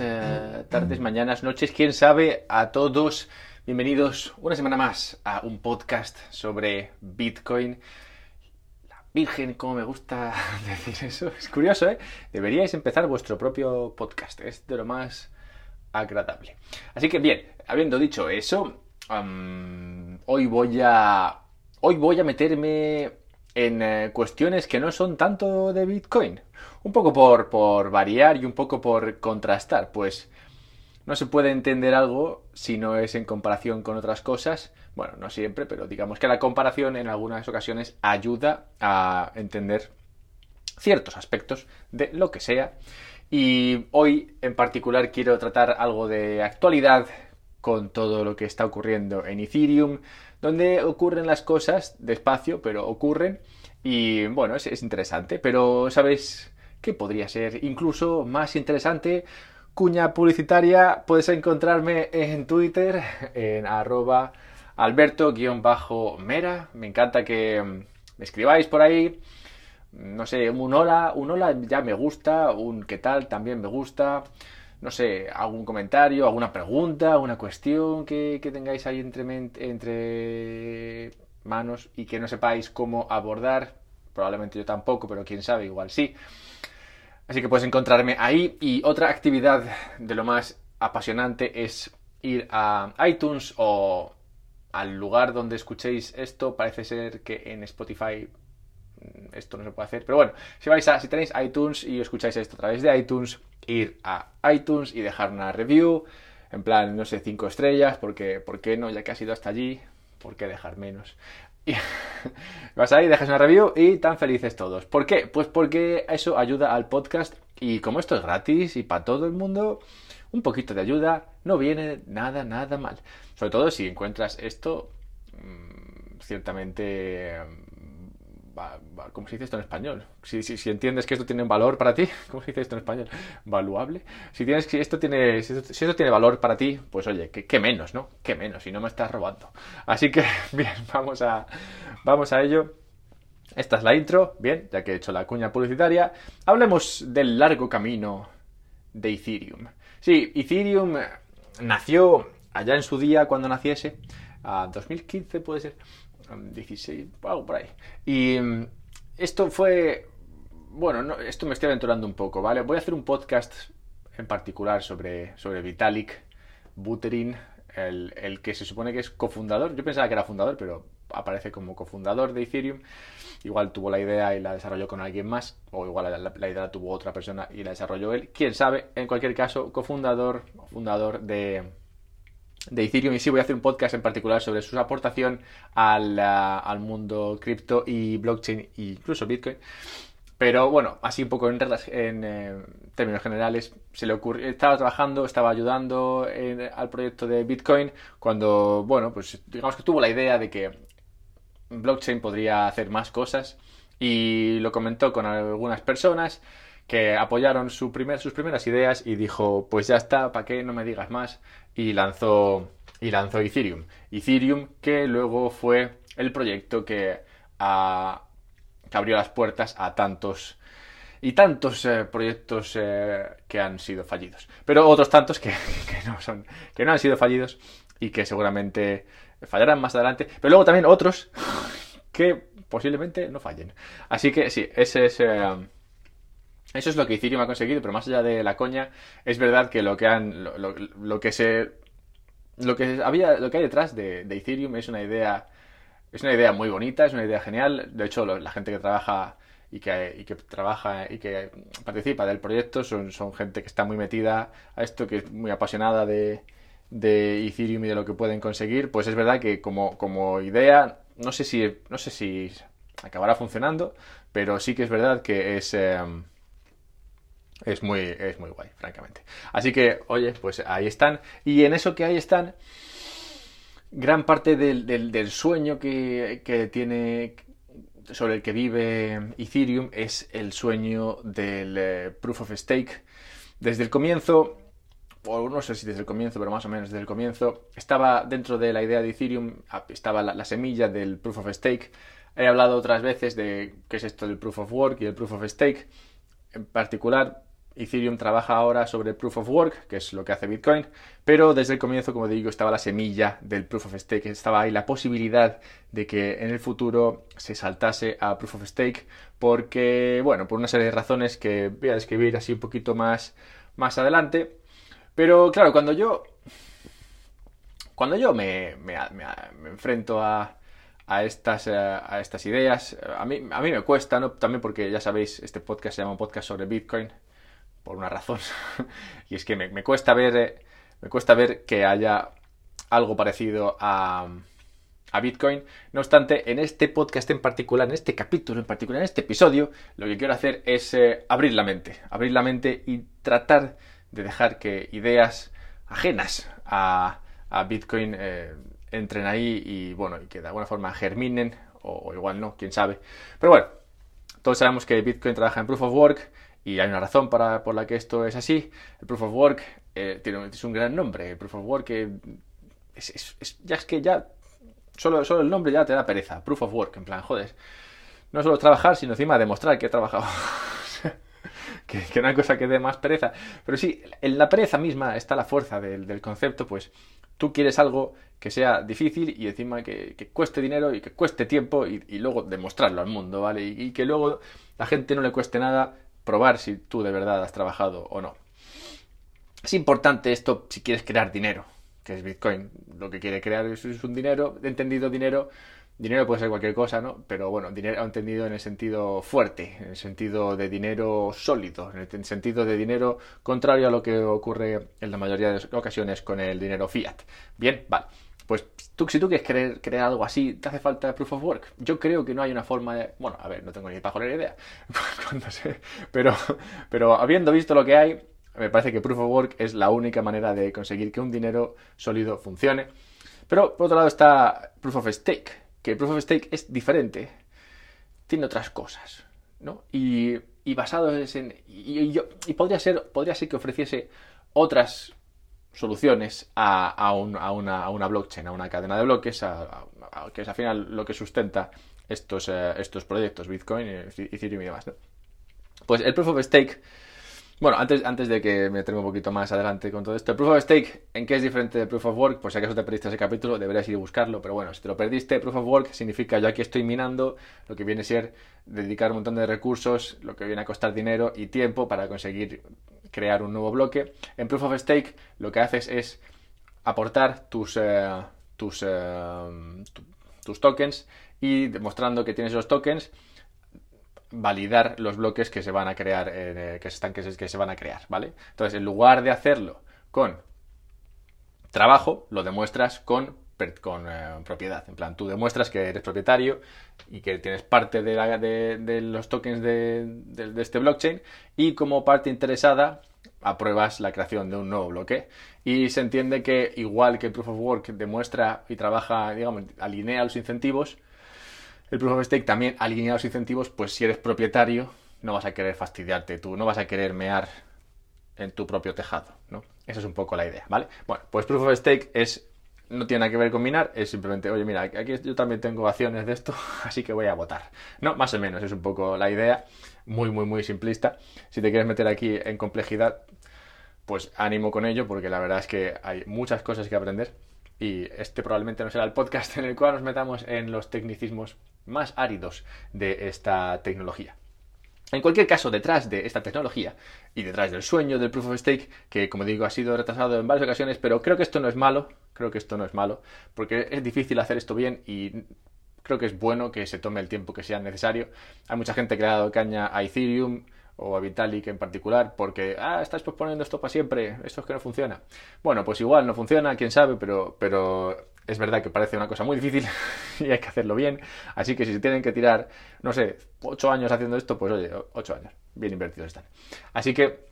eh, tardes, mañanas, noches, quién sabe, a todos. Bienvenidos una semana más a un podcast sobre Bitcoin. La Virgen, como me gusta decir eso. Es curioso, ¿eh? Deberíais empezar vuestro propio podcast. Es de lo más agradable. Así que bien, habiendo dicho eso, hoy voy a. Hoy voy a meterme en eh, cuestiones que no son tanto de Bitcoin. Un poco por, por variar y un poco por contrastar, pues no se puede entender algo si no es en comparación con otras cosas. Bueno, no siempre, pero digamos que la comparación en algunas ocasiones ayuda a entender ciertos aspectos de lo que sea. Y hoy en particular quiero tratar algo de actualidad con todo lo que está ocurriendo en Ethereum, donde ocurren las cosas despacio, pero ocurren. Y bueno, es, es interesante, pero ¿sabes qué podría ser? Incluso más interesante, cuña publicitaria, puedes encontrarme en Twitter, en arroba alberto-mera. Me encanta que mm, me escribáis por ahí. No sé, un hola, un hola ya me gusta, un qué tal también me gusta. No sé, algún comentario, alguna pregunta, alguna cuestión que, que tengáis ahí entre manos y que no sepáis cómo abordar. Probablemente yo tampoco, pero quién sabe, igual sí. Así que puedes encontrarme ahí. Y otra actividad de lo más apasionante es ir a iTunes o al lugar donde escuchéis esto. Parece ser que en Spotify mm, esto no se puede hacer. Pero bueno, si vais a, si tenéis iTunes y escucháis esto a través de iTunes, ir a iTunes y dejar una review. En plan, no sé, cinco estrellas, porque, ¿por qué no? Ya que has ido hasta allí, ¿por qué dejar menos? Y vas ahí, dejas una review y tan felices todos. ¿Por qué? Pues porque eso ayuda al podcast y como esto es gratis y para todo el mundo, un poquito de ayuda no viene nada, nada mal. Sobre todo si encuentras esto mm, ciertamente... ¿Cómo se dice esto en español? Si, si, si entiendes que esto tiene un valor para ti, ¿cómo se dice esto en español? ¿Valuable? Si, tienes, si, esto tiene, si, esto, tiene valor para ti, pues oye, ¿qué, qué menos, ¿no? ¿Qué menos? Si no me estás robando. Así que, bien, vamos a, vamos a ello. Esta es la intro, bien, ya que he hecho la cuña publicitaria. Hablemos del largo camino de Ethereum. Sí, Ethereum eh, nació allá en su día cuando naciese, a 2015 puede ser, 16, algo por ahí. Y mm, esto fue, bueno, no, esto me estoy aventurando un poco, ¿vale? Voy a hacer un podcast en particular sobre, sobre Vitalik Buterin, el, el que se supone que es cofundador. Yo pensaba que era fundador, pero aparece como cofundador de Ethereum. Igual tuvo la idea y la desarrolló con alguien más, o igual la, idea tuvo otra persona y la desarrolló él. Quién sabe, en cualquier caso, cofundador fundador de, de Ethereum. Y sí voy a hacer un podcast en particular sobre su aportación al, al mundo cripto y blockchain e incluso Bitcoin. Pero bueno, así un poco en, en, eh, términos generales, se le ocurrió, estaba trabajando, estaba ayudando al proyecto de Bitcoin cuando, bueno, pues digamos que tuvo la idea de que blockchain podría hacer más cosas y lo comentó con algunas personas que apoyaron su primer, sus primeras ideas y dijo, pues ya está, ¿para qué no me digas más? Y lanzó, y lanzó Ethereum. Ethereum que luego fue el proyecto que, abrió las puertas a tantos y tantos eh, proyectos eh, que han sido fallidos. Pero otros tantos que, que no son, que no han sido fallidos y que seguramente fallarán más adelante. Pero luego también otros que posiblemente no fallen. Así que sí, ese es, eh, eso es lo que Ethereum ha conseguido, pero más allá de la coña, es verdad que lo que han, lo, lo- que se, lo que había, lo que hay detrás de, de Ethereum es una idea, es una idea muy bonita, es una idea genial. De hecho, la gente que trabaja y que, y que trabaja y que participa del proyecto son, son gente que está muy metida a esto, que es muy apasionada de, de Ethereum y de lo que pueden conseguir. Pues es verdad que como, como idea, no sé si, no sé si acabará funcionando, pero sí que es verdad que es, em, es muy, es muy guay, francamente. Así que, oye, pues ahí están. Y en eso que ahí están, gran parte del, del- del sueño que, que tiene, sobre el que vive Ethereum, es el sueño del eh, Proof of Stake. Desde el comienzo, o no sé si desde el comienzo, pero más o menos desde el comienzo, estaba dentro de la idea de Ethereum, estaba la, la semilla del Proof of Stake. He hablado otras veces de qué es esto del Proof of Work y el Proof of Stake. En particular, Ethereum trabaja ahora sobre Proof of Work, que es lo que hace Bitcoin, pero desde el comienzo, como digo, estaba la semilla del Proof of Stake, estaba ahí la posibilidad de que en el futuro se saltase a Proof of Stake, porque, bueno, por una serie de razones que voy a describir así un poquito más, más adelante. Pero claro, cuando yo, cuando yo me, me, enfrento a, a estas, eh, a estas ideas. A mí, a mí me cuesta, ¿no? También porque ya sabéis, este podcast se llama un podcast sobre Bitcoin por una razón. y es que me, cuesta ver. Eh, me cuesta ver que haya algo parecido a, a Bitcoin. No obstante, en este podcast en particular, en este capítulo en particular, en este episodio, lo que quiero hacer es eh, abrir la mente. Abrir la mente y tratar de dejar que ideas ajenas a, a Bitcoin eh, entren ahí y bueno, y que de alguna forma germinen, o, o, igual no, quién sabe. Pero bueno, todos sabemos que Bitcoin trabaja en Proof of Work y hay una razón para, por la que esto es así. El Proof of Work eh, tiene, es un gran nombre. El Proof of Work eh, es, ya es que ya solo, solo el nombre ya te da pereza. Proof of Work, en plan, joder. No solo trabajar, sino encima demostrar que he trabajado. que, que no hay cosa que dé más pereza. Pero sí, en la pereza misma está la fuerza del, concepto, pues tú quieres algo que sea difícil y encima que, cueste dinero y que cueste tiempo y, luego demostrarlo al mundo, ¿vale? y, que luego la gente no le cueste nada probar si tú de verdad has trabajado o no. Es importante esto si quieres crear dinero, que es Bitcoin. Lo que quiere crear es, un dinero, entendido dinero. Dinero puede ser cualquier cosa, ¿no? Pero bueno, dinero entendido en el sentido fuerte, en el sentido de dinero sólido, en el sentido de dinero contrario a lo que ocurre en la mayoría de ocasiones con el dinero fiat. Bien, vale. Pues tú, si tú quieres crear, algo así, te hace falta proof of work. Yo creo que no hay una forma de. Bueno, a ver, no tengo ni para joder idea. pero, pero habiendo visto lo que hay, me parece que proof of work es la única manera de conseguir que un dinero sólido funcione. Pero por otro lado está proof of stake, que proof of stake es diferente. Tiene otras cosas, ¿no? Y, y basado en. Y, yo, y podría, ser, podría ser que ofreciese otras soluciones a, a, una, a, una, blockchain, a una cadena de bloques, que es al final lo que sustenta estos, eh, estos proyectos, Bitcoin, Ethereum y demás. Pues el Proof of Stake, bueno, antes, antes de que me traiga un poquito más adelante con todo esto, el Proof of Stake, ¿en qué es diferente del Proof of Work? Pues si acaso te perdiste ese capítulo, deberías ir a buscarlo, pero bueno, si te lo perdiste, Proof of Work significa yo aquí estoy minando, lo que viene a ser dedicar un montón de recursos, lo que viene a costar dinero y tiempo para conseguir crear un nuevo bloque. En Proof of Stake lo que haces es aportar tus, eh, tus, eh, tus tokens y demostrando que tienes esos tokens validar los bloques que se van a crear eh, que, se están, que, que se van a crear vale entonces en lugar de hacerlo con trabajo lo demuestras con con eh, propiedad. En plan, tú demuestras que eres propietario y que tienes parte de, los tokens de, este blockchain y como parte interesada apruebas la creación de un nuevo bloque. Y se entiende que igual que el Proof of Work demuestra y trabaja, digamos, alinea los incentivos, el Proof of Stake también alinea los incentivos, pues si eres propietario no vas a querer fastidiarte tú, no vas a querer mear en tu propio tejado, ¿no? Esa es un poco la idea, ¿vale? Bueno, pues Proof of Stake es no tiene nada que ver con minar, es simplemente, oye, mira, aquí yo también tengo acciones de esto, así que voy a votar. No, más o menos, es un poco la idea, muy, muy, muy simplista. Si te quieres meter aquí en complejidad, pues ánimo con ello, porque la verdad es que hay muchas cosas que aprender y este probablemente no será el podcast en el cual nos metamos en los tecnicismos más áridos de esta tecnología. En cualquier caso, detrás de esta tecnología y detrás del sueño del Proof of Stake, que como digo ha sido retrasado en varias ocasiones, pero creo que esto no es malo, creo que esto no es malo, porque es difícil hacer esto bien y creo que es bueno que se tome el tiempo que sea necesario. Hay mucha gente que le ha dado caña a Ethereum o a Vitalik en particular porque, ah, estás posponiendo esto para siempre, esto es que no funciona. Bueno, pues igual no funciona, quién sabe, pero, pero es verdad que parece una cosa muy difícil y hay que hacerlo bien. Así que si se tienen que tirar, no sé, ocho años haciendo esto, pues oye, ocho años, bien invertidos están. Así que,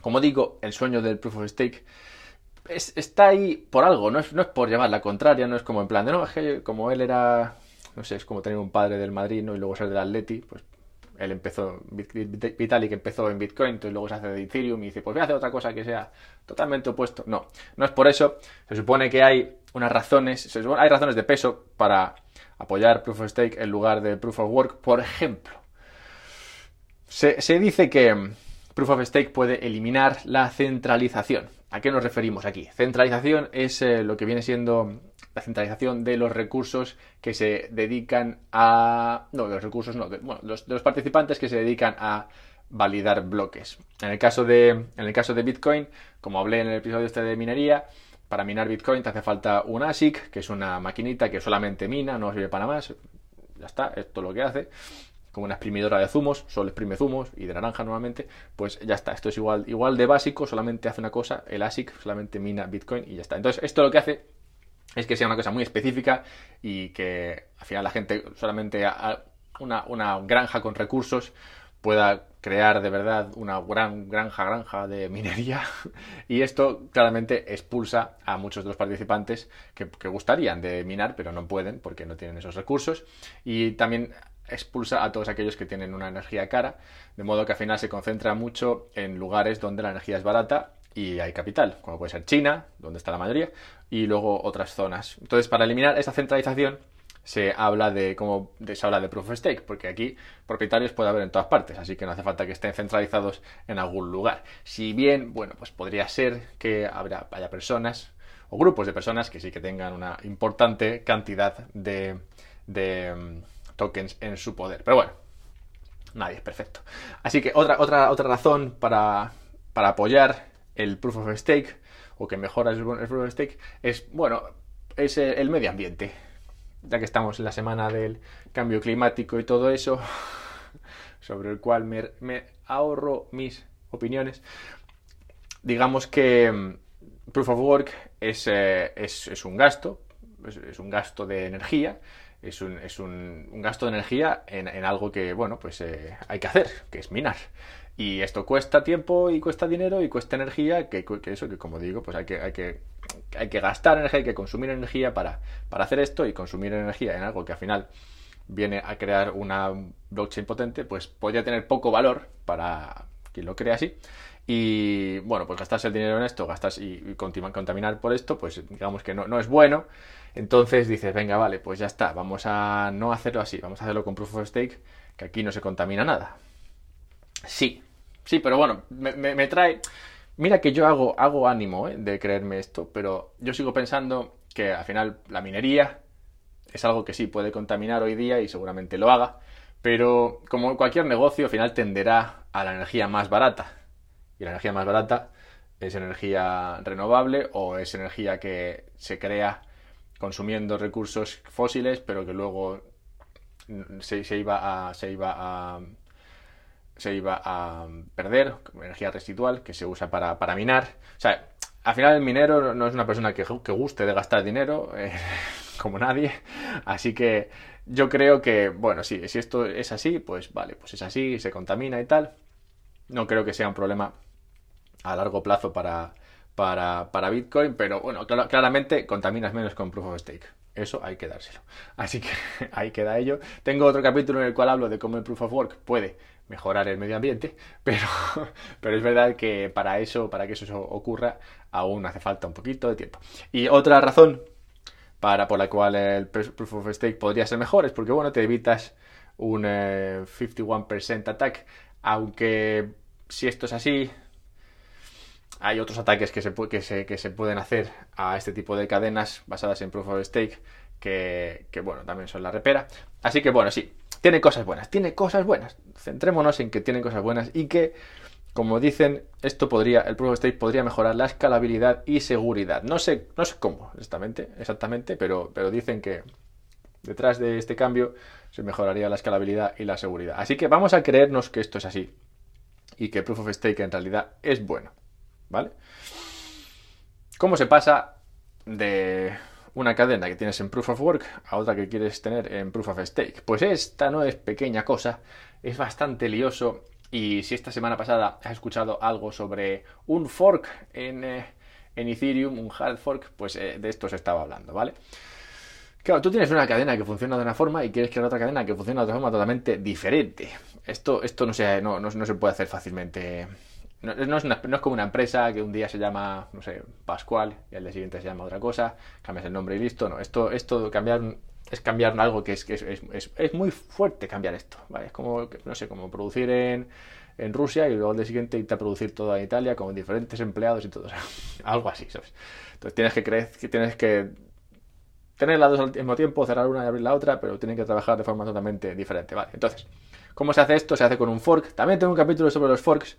como digo, el sueño del proof of stake está ahí por algo, no es, no es por llevar la contraria, no es como en plan de no, es que como él era, no sé, es como tener un padre del Madrid y luego ser del Atleti, pues él empezó, Vitalik empezó en Bitcoin, entonces luego se hace de Ethereum y dice, pues voy a hacer otra cosa que sea totalmente opuesto. No, no es por eso. Se supone que hay unas razones, hay razones de peso para apoyar Proof of Stake en lugar de Proof of Work. Por ejemplo, se, dice que, Proof of Stake puede eliminar la centralización. ¿A qué nos referimos aquí? Centralización es eh, lo que viene siendo la centralización de los recursos que se dedican a... No, de los recursos no, bueno, los, de los participantes que se dedican a validar bloques. En el caso de, en el caso de Bitcoin, como hablé en el episodio este de minería, para minar Bitcoin te hace falta un ASIC, que es una maquinita que solamente mina, no sirve para más. Ya está, esto es lo que hace. Como una exprimidora de zumos, solo exprime zumos y de naranja normalmente, pues ya está. Esto es igual, igual de básico, solamente hace una cosa, el ASIC solamente mina Bitcoin y ya está. Entonces, esto lo que hace es que sea una cosa muy específica y que al final la gente solamente una, una granja con recursos pueda crear de verdad una gran granja granja de minería y esto claramente expulsa a muchos de los participantes que, que, gustarían de minar pero no pueden porque no tienen esos recursos y también expulsa a todos aquellos que tienen una energía cara de modo que al final se concentra mucho en lugares donde la energía es barata y hay capital, como puede ser China, donde está la mayoría, y luego otras zonas. Entonces, para eliminar esta centralización, se habla de como se habla de proof of stake, porque aquí propietarios puede haber en todas partes, así que no hace falta que estén centralizados en algún lugar. Si bien, bueno, pues podría ser que habrá, haya personas o grupos de personas que sí que tengan una importante cantidad de, de um, tokens en su poder. Pero bueno, nadie es perfecto. Así que otra, otra, otra razón para, para apoyar el proof of stake o que mejora el proof of stake es, bueno, es el medio ambiente. Ya que estamos en la semana del cambio climático y todo eso, sobre el cual me, ahorro mis opiniones, digamos que mm, proof of work es, eh, es, un gasto, es, un gasto de energía, es un, es un, gasto de energía en, algo que, bueno, pues eh, hay que hacer, que es minar. Y esto cuesta tiempo y cuesta dinero y cuesta energía, que, eso, que como digo, pues hay que, hay que, hay que gastar energía, hay que consumir energía para, para hacer esto y consumir energía en algo que al final viene a crear una blockchain potente, pues podría tener poco valor para quien lo crea así. Y bueno, pues gastarse el dinero en esto, gastas y, y contaminar por esto, pues digamos que no, no es bueno. Entonces dices, venga, vale, pues ya está, vamos a no hacerlo así, vamos a hacerlo con Proof of Stake, que aquí no se contamina nada. Sí, Sí, pero bueno, me, trae... Mira que yo hago, ánimo ¿eh? de creerme esto, pero yo sigo pensando que al final la minería es algo que sí puede contaminar hoy día y seguramente lo haga, pero como cualquier negocio al final tenderá a la energía más barata. Y la energía más barata es energía renovable o es energía que se crea consumiendo recursos fósiles, pero que luego se iba a se iba a perder, energía residual que se usa para, para minar. O sea, al final el minero no es una persona que, que guste de gastar dinero, eh, como nadie. Así que yo creo que, bueno, sí, si esto es así, pues vale, pues es así, se contamina y tal. No creo que sea un problema a largo plazo para, para, para Bitcoin, pero bueno, claramente contaminas menos con Proof of Stake. Eso hay que dárselo. Así que ahí queda ello. Tengo otro capítulo en el cual hablo de cómo el Proof of Work puede mejorar el medio ambiente, pero, pero es verdad que para eso, para que eso ocurra, aún hace falta un poquito de tiempo. Y otra razón para por la cual el Proof of Stake podría ser mejor es porque, bueno, te evitas un 51% eh, attack, aunque si esto es así, hay otros ataques que se, que, se, que se pueden hacer a este tipo de cadenas basadas en Proof of Stake que, que, bueno, también son la repera. Así que, bueno, sí, tiene cosas buenas, tiene cosas buenas. Centrémonos en que tiene cosas buenas y que, como dicen, esto podría, el Proof of Stake podría mejorar la escalabilidad y seguridad. No sé, no sé cómo exactamente, exactamente, pero, pero dicen que detrás de este cambio se mejoraría la escalabilidad y la seguridad. Así que vamos a creernos que esto es así y que Proof of Stake en realidad es bueno, ¿vale? ¿Cómo se pasa de una cadena que tienes en Proof of Work a otra que quieres tener en Proof of Stake. Pues esta no es pequeña cosa, es bastante lioso y si esta semana pasada has escuchado algo sobre un fork en, eh, en Ethereum, un hard fork, pues eh, de esto se estaba hablando, ¿vale? Claro, tú tienes una cadena que funciona de una forma y quieres crear otra cadena que funciona de otra forma totalmente diferente. Esto, esto no, no, no se puede hacer fácilmente no, es como una empresa que un día se llama, no sé, Pascual y al día siguiente se llama otra cosa, cambias el nombre y listo. No, esto, esto cambiar, es cambiar algo que es, que es, es, muy fuerte cambiar esto, ¿vale? Es como, no sé, como producir en, en Rusia y luego al día siguiente irte a producir todo en Italia con diferentes empleados y todo. algo así, ¿sabes? Entonces tienes que creer que tienes que tener las dos al mismo tiempo, cerrar una y abrir la otra, pero tienen que trabajar de forma totalmente diferente, ¿vale? Entonces, ¿cómo se hace esto? Se hace con un fork. También tengo un capítulo sobre los forks.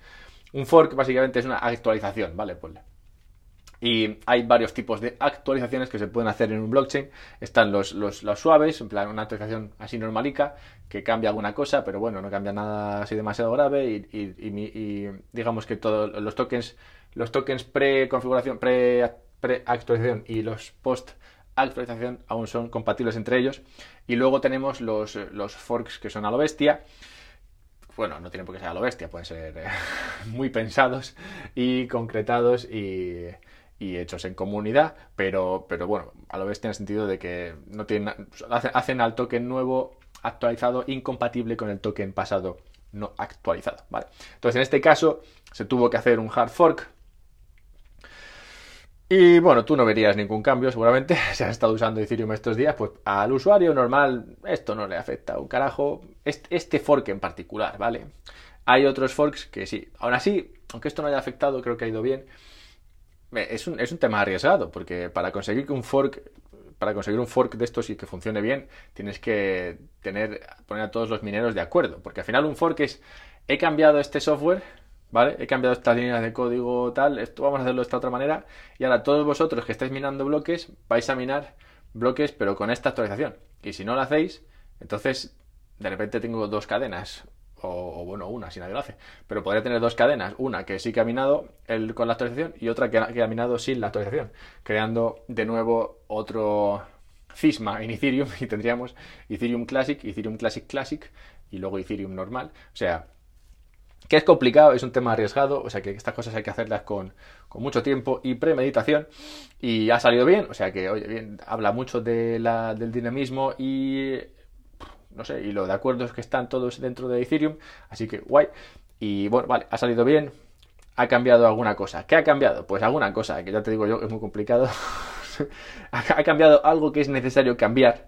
Un fork básicamente es una actualización, ¿vale? Pues y hay varios tipos de actualizaciones que se pueden hacer en un blockchain. Están los, los, suaves, en plan una actualización así normalica, que cambia alguna cosa, pero bueno, no cambia nada así demasiado grave. Y, digamos que todos los tokens, los tokens pre-configuración, pre-actualización y los post-actualización aún son compatibles entre ellos. Y luego tenemos los, los forks que son a lo bestia bueno, no tienen por qué ser a lo bestia, pueden ser eh, muy pensados y concretados y, y hechos en comunidad, pero, pero bueno, a lo bestia en el sentido de que no tienen, hacen al token nuevo actualizado incompatible con el token pasado no actualizado, ¿vale? Entonces en este caso se tuvo que hacer un hard fork y bueno, tú no verías ningún cambio seguramente si has estado usando Ethereum estos días, pues al usuario normal esto no le afecta un carajo, este fork en particular, ¿vale? Hay otros forks que sí, aún así, aunque esto no haya afectado, creo que ha ido bien, es un, es un tema arriesgado, porque para conseguir que un fork para conseguir un fork de estos y que funcione bien, tienes que tener, poner a todos los mineros de acuerdo. Porque al final un fork es, he cambiado este software, ¿vale? He cambiado estas líneas de código tal, esto vamos a hacerlo de esta otra manera. Y ahora todos vosotros que estáis minando bloques, vais a minar bloques, pero con esta actualización. Y si no lo hacéis, entonces de repente tengo dos cadenas o, bueno, una si nadie lo hace, pero podría tener dos cadenas, una que sí que ha minado con la actualización y otra que que ha minado sin la actualización, creando de nuevo otro cisma en Ethereum y tendríamos Ethereum Classic, Ethereum Classic Classic y luego Ethereum normal. O sea, que es complicado, es un tema arriesgado, o sea que estas cosas hay que hacerlas con, con mucho tiempo y premeditación y ha salido bien, o sea que, oye, bien, habla mucho de del dinamismo y no sé, y lo de acuerdos que están todos dentro de Ethereum, así que guay. Y bueno, vale, ha salido bien, ha cambiado alguna cosa. ¿Qué ha cambiado? Pues alguna cosa, que ya te digo yo, es muy complicado. ha cambiado algo que es necesario cambiar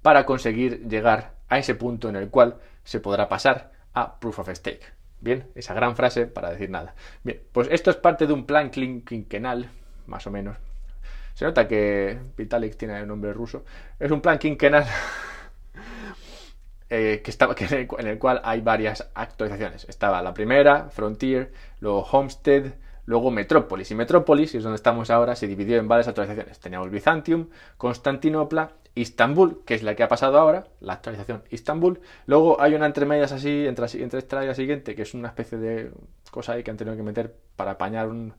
para conseguir llegar a ese punto en el cual se podrá pasar a Proof of Stake. Bien, esa gran frase para decir nada. Bien, pues esto es parte de un plan quinquenal, más o menos. Se nota que Vitalik tiene el nombre ruso. Es un plan quinquenal eh, que estaba, en, el, cual hay varias actualizaciones. Estaba la primera, Frontier, luego Homestead, luego Metrópolis. Y Metrópolis, es donde estamos ahora, se dividió en varias actualizaciones. Teníamos Byzantium, Constantinopla, Istambul, que es la que ha pasado ahora, la actualización Istambul. Luego hay una entre medias así, entre, entre esta y la siguiente, que es una especie de cosa ahí que han tenido que meter para apañar un,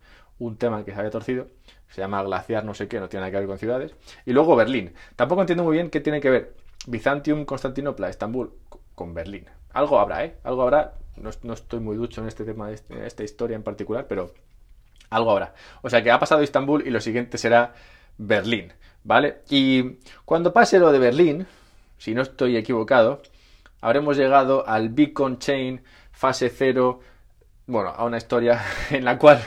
tema que se había torcido. Se llama glaciar, no sé qué, no tiene nada que ver con ciudades. Y luego Berlín. Tampoco entiendo muy bien qué tiene que ver Byzantium, Constantinopla, Estambul con Berlín. Algo habrá, ¿eh? Algo habrá. No, estoy muy ducho en este tema, de este, esta historia en particular, pero algo habrá. O sea que ha pasado Estambul y lo siguiente será Berlín, ¿vale? Y cuando pase lo de Berlín, si no estoy equivocado, habremos llegado al Beacon Chain fase 0, bueno, a una historia en la cual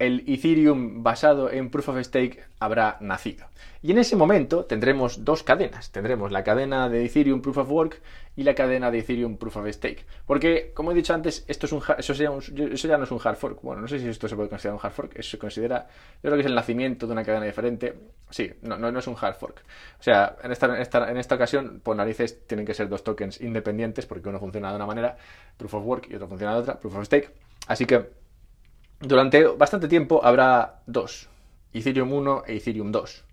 el Ethereum basado en Proof of Stake habrá nacido. Y en ese momento tendremos dos cadenas. Tendremos la cadena de Ethereum Proof of Work y la cadena de Ethereum Proof of Stake. Porque, como he dicho antes, esto es un, eso, eso ya no es un hard fork. Bueno, no sé si esto se puede considerar un hard fork. Eso se considera, yo creo que es el nacimiento de una cadena diferente. Sí, no, no, es un hard fork. O sea, en esta, en esta, en esta ocasión, por narices, tienen que ser dos tokens independientes porque uno funciona de una manera, Proof of Work, y otro funciona de otra, Proof of Stake. Así que durante bastante tiempo habrá dos, Ethereum 1 e Ethereum 2.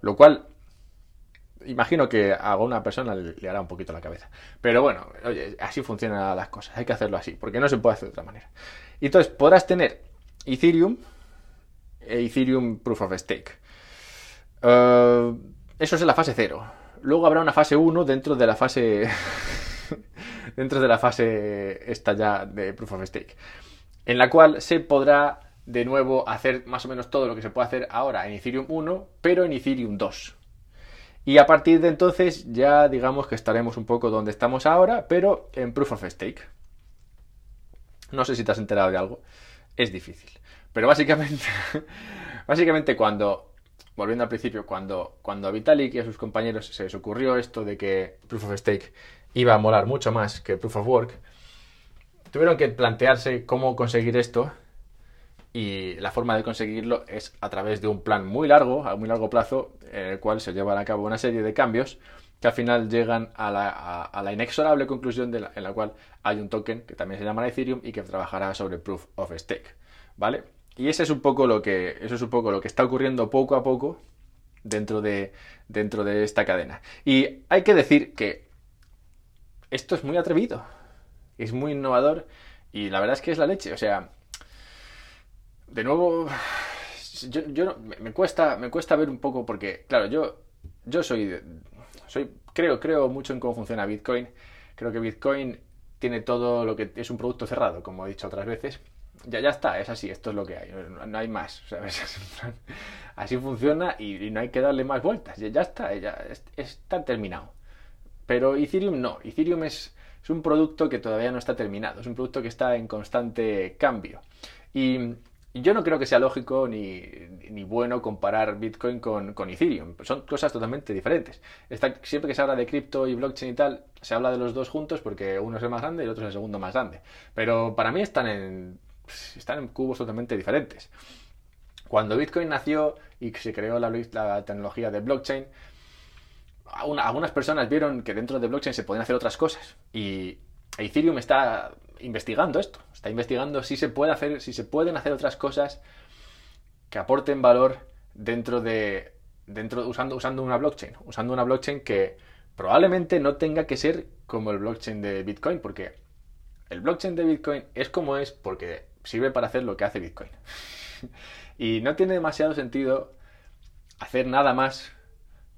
Lo cual, imagino que a alguna persona le, hará un poquito la cabeza. Pero bueno, oye, así funcionan las cosas, hay que hacerlo así, porque no se puede hacer de otra manera. Y entonces podrás tener Ethereum e Ethereum Proof of Stake. Eh, eso es la fase 0. Luego habrá una fase 1 dentro de la fase... dentro de la fase esta ya de Proof of Stake en la cual se podrá de nuevo hacer más o menos todo lo que se puede hacer ahora en Ethereum 1, pero en Ethereum 2. Y a partir de entonces ya digamos que estaremos un poco donde estamos ahora, pero en Proof of Stake. No sé si te has enterado de algo. Es difícil. Pero básicamente, básicamente cuando, volviendo al principio, cuando, cuando a Vitalik y a sus compañeros se les ocurrió esto de que Proof of Stake iba a molar mucho más que Proof of Work, tuvieron que plantearse cómo conseguir esto y la forma de conseguirlo es a través de un plan muy largo, a muy largo plazo, en el cual se llevan a cabo una serie de cambios que al final llegan a la, inexorable conclusión en la cual hay un token que también se llama Ethereum y que trabajará sobre Proof of Stake, ¿vale? Y ese es un poco lo que, eso es un poco lo que está ocurriendo poco a poco dentro de, dentro de esta cadena. Y hay que decir que esto es muy atrevido, es muy innovador y la verdad es que es la leche. O sea, de nuevo, yo, me, cuesta, me cuesta ver un poco porque, claro, yo, yo soy, soy, creo, creo mucho en cómo funciona Bitcoin. Creo que Bitcoin tiene todo lo que es un producto cerrado, como he dicho otras veces. Ya, ya está, es así, esto es lo que hay, no, hay más. así funciona y, no hay que darle más vueltas. Ya, está, ya está terminado. Pero Ethereum no, Ethereum es, es un producto que todavía no está terminado, es un producto que está en constante cambio. Y yo no creo que sea lógico ni, bueno comparar Bitcoin con, Ethereum. Son cosas totalmente diferentes. siempre que se habla de cripto y blockchain y tal, se habla de los dos juntos porque uno es el más grande y el otro es el segundo más grande. Pero para mí están en, están en cubos totalmente diferentes. Cuando Bitcoin nació y se creó la, la tecnología de blockchain, algunas personas vieron que dentro de blockchain se podían hacer otras cosas. Y Ethereum está investigando esto. Está investigando si se puede hacer, si se pueden hacer otras cosas que aporten valor dentro de. dentro. usando, usando una blockchain. Usando una blockchain que probablemente no tenga que ser como el blockchain de Bitcoin. Porque el blockchain de Bitcoin es como es porque sirve para hacer lo que hace Bitcoin. y no tiene demasiado sentido hacer nada más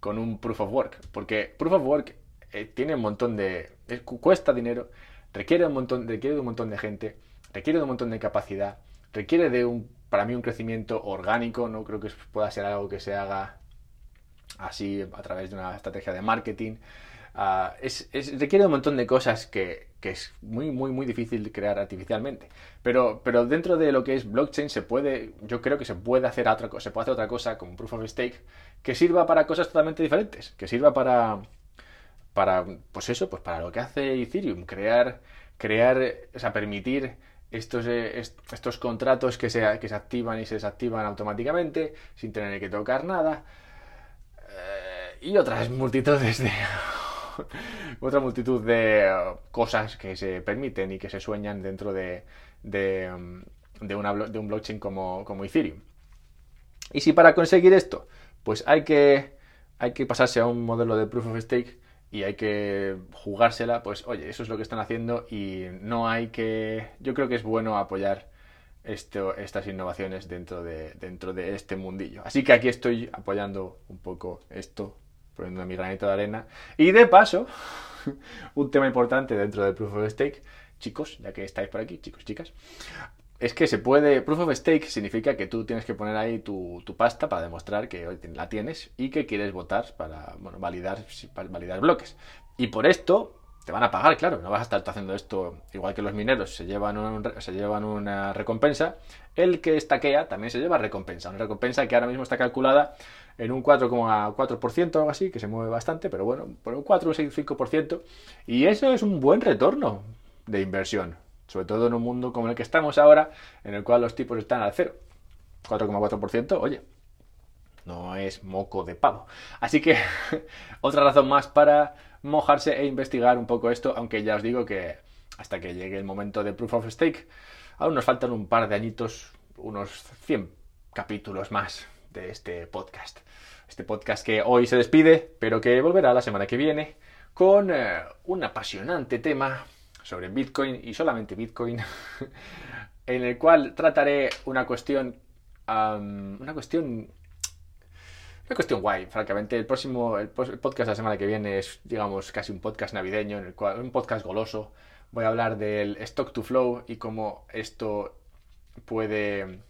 con un proof of work. Porque proof of work eh, tiene un montón de. cuesta dinero requiere un montón, requiere de un montón de gente, requiere de un montón de capacidad, requiere de un, para mí, un crecimiento orgánico, no creo que pueda ser algo que se haga así a través de una estrategia de marketing. Ah, es, requiere un montón de cosas que, es muy, muy, muy difícil crear artificialmente. Pero, pero dentro de lo que es blockchain se puede, yo creo que se puede hacer otra se puede hacer otra cosa como proof of stake que sirva para cosas totalmente diferentes, que sirva para, para, pues eso, pues para lo que hace Ethereum, crear, crear, o sea, permitir estos, eh, estos contratos que se, que se activan y se desactivan automáticamente, sin tener que tocar nada, eh, y otras multitudes de... otra multitud de cosas que se permiten y que se sueñan dentro de, una, de un blockchain como, como Ethereum. Y si para conseguir esto, pues hay que, hay que pasarse a un modelo de proof of stake, y hay que jugársela, pues oye, eso es lo que están haciendo y no hay que... Yo creo que es bueno apoyar esto, estas innovaciones dentro de, dentro de este mundillo. Así que aquí estoy apoyando un poco esto, poniendo mi granito de arena. Y de paso, un tema importante dentro del Proof of Stake, chicos, ya que estáis por aquí, chicos, chicas, es que se puede. Proof of stake significa que tú tienes que poner ahí tu, pasta para demostrar que la tienes y que quieres votar para bueno, validar, validar bloques. Y por esto te van a pagar, claro. No vas a estar haciendo esto igual que los mineros se llevan, se llevan una recompensa. El que estaquea también se lleva recompensa. Una recompensa que ahora mismo está calculada en un 4,4% o algo así, que se mueve bastante, pero bueno, por un 4 o un 5%. Y eso es un buen retorno de inversión sobre todo en un mundo como el que estamos ahora, en el cual los tipos están al cero. 4,4%, oye, no es moco de pavo. Así que otra razón más para mojarse e investigar un poco esto, aunque ya os digo que hasta que llegue el momento de Proof of Stake, aún nos faltan un par de añitos, unos 100 capítulos más de este podcast. Este podcast que hoy se despide, pero que volverá la semana que viene con eh, un apasionante tema sobre Bitcoin y solamente Bitcoin, en el cual trataré una cuestión, una cuestión, una cuestión guay, francamente. El próximo, el, podcast de la semana que viene es, digamos, casi un podcast navideño, en el cual, un podcast goloso. Voy a hablar del stock to flow y cómo esto puede,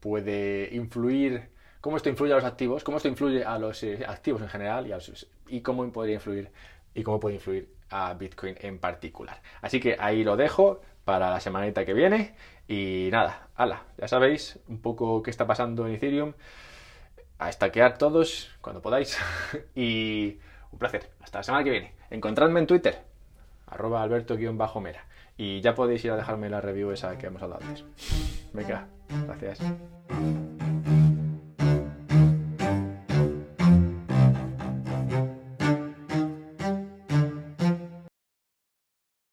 puede influir, cómo esto influye a los activos, cómo esto influye a los eh, activos en general y, y cómo podría influir y cómo puede influir a Bitcoin en particular. Así que ahí lo dejo para la semanita que viene. Y nada, ala, ya sabéis un poco qué está pasando en Ethereum. A estaquear todos cuando podáis. y un placer. Hasta la semana que viene. Encontradme en Twitter, arroba alberto-mera. Y ya podéis ir a dejarme la review esa que hemos hablado antes. Venga, gracias.